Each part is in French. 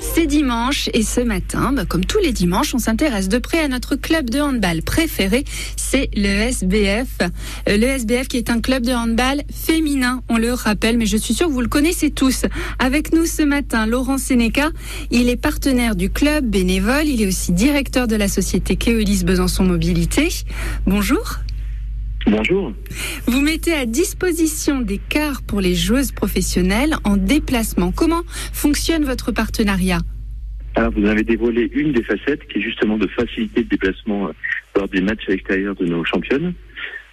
C'est dimanche et ce matin, bah, comme tous les dimanches, on s'intéresse de près à notre club de handball préféré, c'est le SBF. Euh, Le SBF qui est un club de handball féminin, on le rappelle, mais je suis sûre que vous le connaissez tous. Avec nous ce matin, Laurent Sénéca, il est partenaire du club bénévole, il est aussi directeur de la société Keolis Besançon Mobilité. Bonjour. Bonjour. Vous mettez à disposition des cars pour les joueuses professionnelles en déplacement. Comment fonctionne votre partenariat Alors, vous avez dévoilé une des facettes qui est justement de faciliter le déplacement euh, lors des matchs à l'extérieur de nos championnes.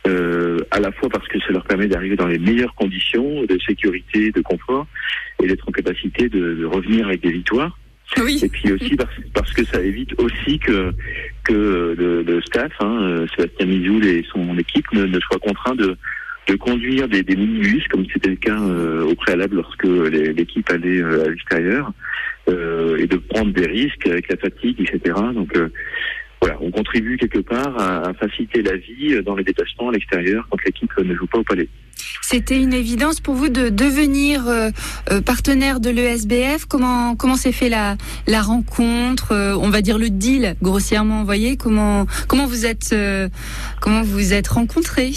Euh, à la fois parce que ça leur permet d'arriver dans les meilleures conditions de sécurité, de confort, et d'être en capacité de revenir avec des victoires. Et puis aussi parce, que ça évite aussi que que le, le staff, hein, euh, Sébastien Mizoul et son équipe, ne, ne soient contraints de de conduire des, des minibus comme c'était le cas euh, au préalable lorsque l'équipe allait euh, à l'extérieur euh, et de prendre des risques avec la fatigue, etc. Donc euh, voilà, on contribue quelque part à, à faciliter la vie dans les déplacements à l'extérieur quand l'équipe ne joue pas au palais. C'était une évidence pour vous de devenir euh, euh, partenaire de l'ESBF. Comment comment s'est fait la la rencontre, euh, on va dire le deal grossièrement, vous voyez comment comment vous êtes comment vous êtes rencontrés?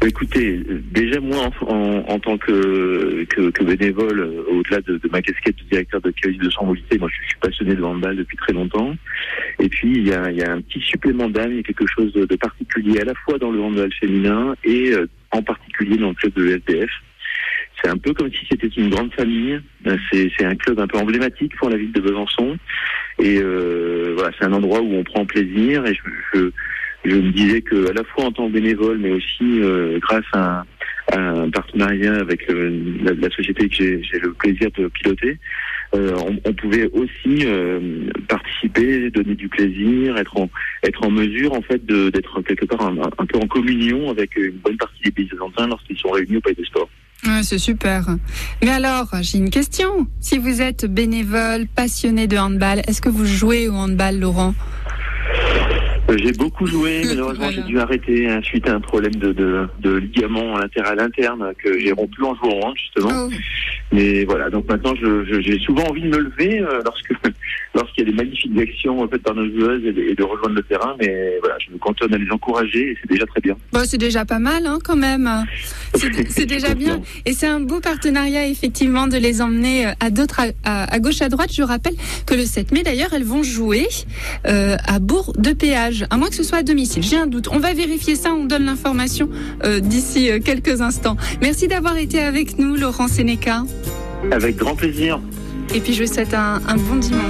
Écoutez, déjà moi en, en, tant que, bénévole, au-delà de, ma casquette de directeur de Calis de moi je suis passionné de handball depuis très longtemps. Et puis il y a, un petit supplément d'âme, il y a quelque chose de, particulier à la fois dans le handball féminin et en particulier dans le club de. C'est un peu comme si c'était une grande famille. Euh, C'est un club un peu emblématique pour la ville de Besançon. Et euh, voilà, c'est un endroit où on prend plaisir. Et je, me disais que à la fois en tant que bénévole, mais aussi euh, grâce à, un- partenariat avec la, société que j'ai le plaisir de piloter, on, on pouvait aussi euh, participer, donner du plaisir, être en être en mesure en fait de- d'être quelque part un, peu en communion avec une bonne partie des pays argentins lorsqu'ils sont réunis au Palais des Sports. Ouais, c'est super. Mais alors, j'ai une question. Si vous êtes bénévole, passionné de handball, est-ce que vous jouez au handball, Laurent? Euh, J'ai beaucoup joué, malheureusement Voilà. j'ai dû arrêter hein, suite à un problème de, de, de ligament latéral interne que j'ai rompu en jouant justement. Oh, Mais voilà, donc maintenant j'ai souvent envie de me lever euh, lorsque lorsqu'il y a des magnifiques actions faites par nos joueuses et de, et de rejoindre le terrain. Mais voilà, je me cantonne à les encourager et c'est déjà très bien. Bon, c'est déjà pas mal, hein, quand même. C'est déjà bien. Et c'est un beau partenariat, effectivement, de les emmener euh, à d'autres, à, gauche, à droite. Je rappelle que le 7 mai, d'ailleurs, elles vont jouer euh, à Bourg de Péage, à moins que ce soit à domicile. J'ai un doute. On va vérifier ça. On donne l'information euh, d'ici quelques instants. Merci d'avoir été avec nous, Laurent Sénéca. Avec grand plaisir. Et puis, je vous souhaite un, un bon dimanche.